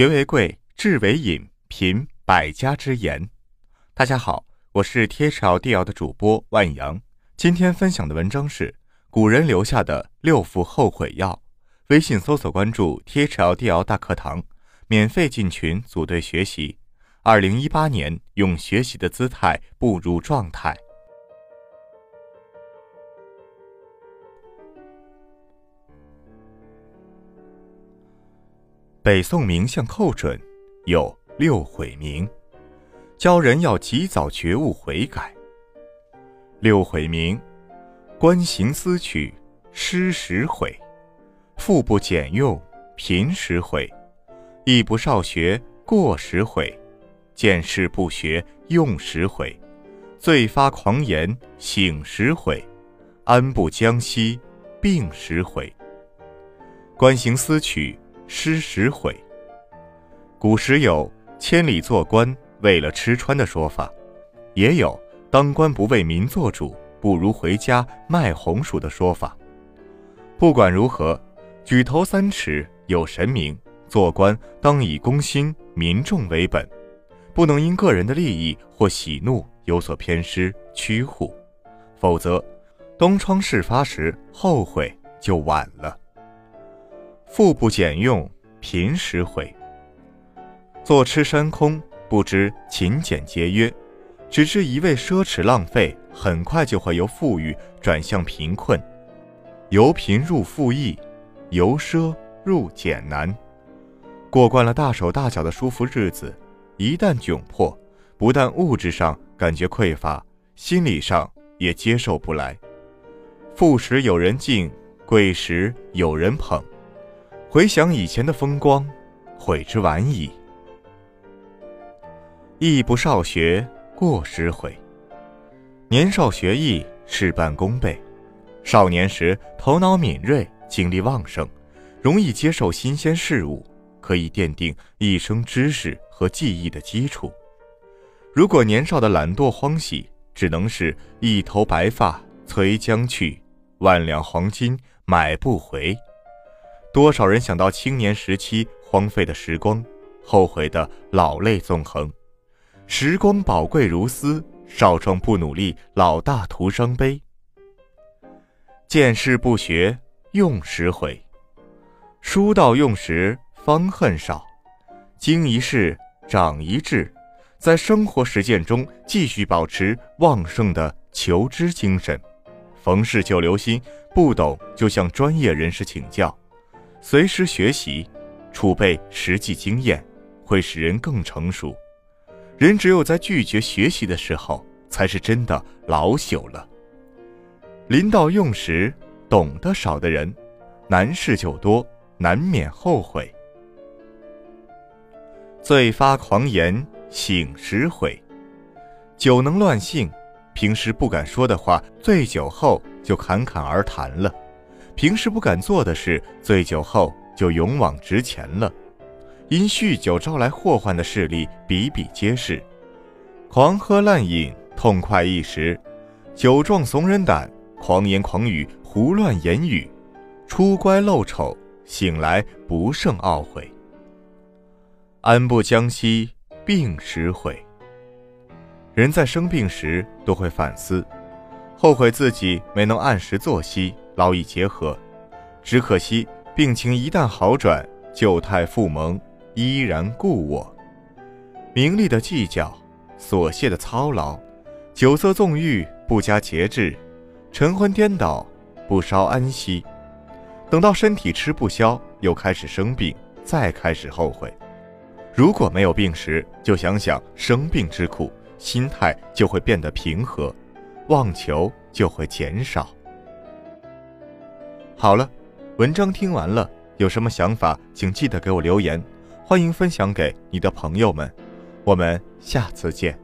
学为贵，智为引，品百家之言。大家好，我是天朝地谣的主播万阳。今天分享的文章是古人留下的六副后悔药。微信搜索关注“天朝地谣大课堂”，免费进群组队学习。二零一八年，用学习的姿态步入状态。北宋名相寇准有六悔名，教人要及早觉悟悔改。六悔名：观行思取，失时悔；腹不俭用，贫时悔；艺不少学，过时悔；见事不学，用时悔；醉发狂言，醒时悔；安不将息，病时悔。观行思取。失时悔。古时有“千里做官，为了吃穿”的说法，也有“当官不为民做主，不如回家卖红薯”的说法。不管如何，举头三尺有神明，做官当以公心民众为本，不能因个人的利益或喜怒有所偏失屈护，否则东窗事发时后悔就晚了。富不俭用，贫时悔。坐吃山空，不知勤俭节约，只知一味奢侈浪费，很快就会由富裕转向贫困，由贫入富易，由奢入俭难。过惯了大手大脚的舒服日子，一旦窘迫，不但物质上感觉匮乏，心理上也接受不来。富时有人敬，贵时有人捧。回想以前的风光，悔之晚矣。亦不少学，过时悔。年少学艺，事半功倍。少年时头脑敏锐，精力旺盛，容易接受新鲜事物，可以奠定一生知识和技艺的基础。如果年少的懒惰荒喜，只能是一头白发催将去，万两黄金买不回。多少人想到青年时期荒废的时光，后悔的老泪纵横。时光宝贵如斯，少壮不努力，老大徒伤悲。见事不学，用时悔。书到用时方恨少。经一事，长一智，在生活实践中继续保持旺盛的求知精神。逢事就留心，不懂就向专业人士请教。随时学习，储备实际经验，会使人更成熟。人只有在拒绝学习的时候，才是真的老朽了。临到用时，懂得少的人，难事就多，难免后悔。醉发狂言，醒时悔。酒能乱性，平时不敢说的话，醉酒后就侃侃而谈了。平时不敢做的事，醉酒后就勇往直前了。因酗酒招来祸患的事例比比皆是，狂喝滥饮，痛快一时；酒壮怂人胆，狂言狂语，胡乱言语，出乖露丑，醒来不胜懊悔。安不将息，病时悔。人在生病时都会反思，后悔自己没能按时作息。劳逸结合，只可惜病情一旦好转，旧态复萌，依然故我。名利的计较，琐屑的操劳，酒色纵欲，不加节制，晨昏颠倒，不稍安息。等到身体吃不消，又开始生病，再开始后悔。如果没有病时，就想想生病之苦，心态就会变得平和，妄求就会减少。好了，文章听完了，有什么想法，请记得给我留言，欢迎分享给你的朋友们，我们下次见。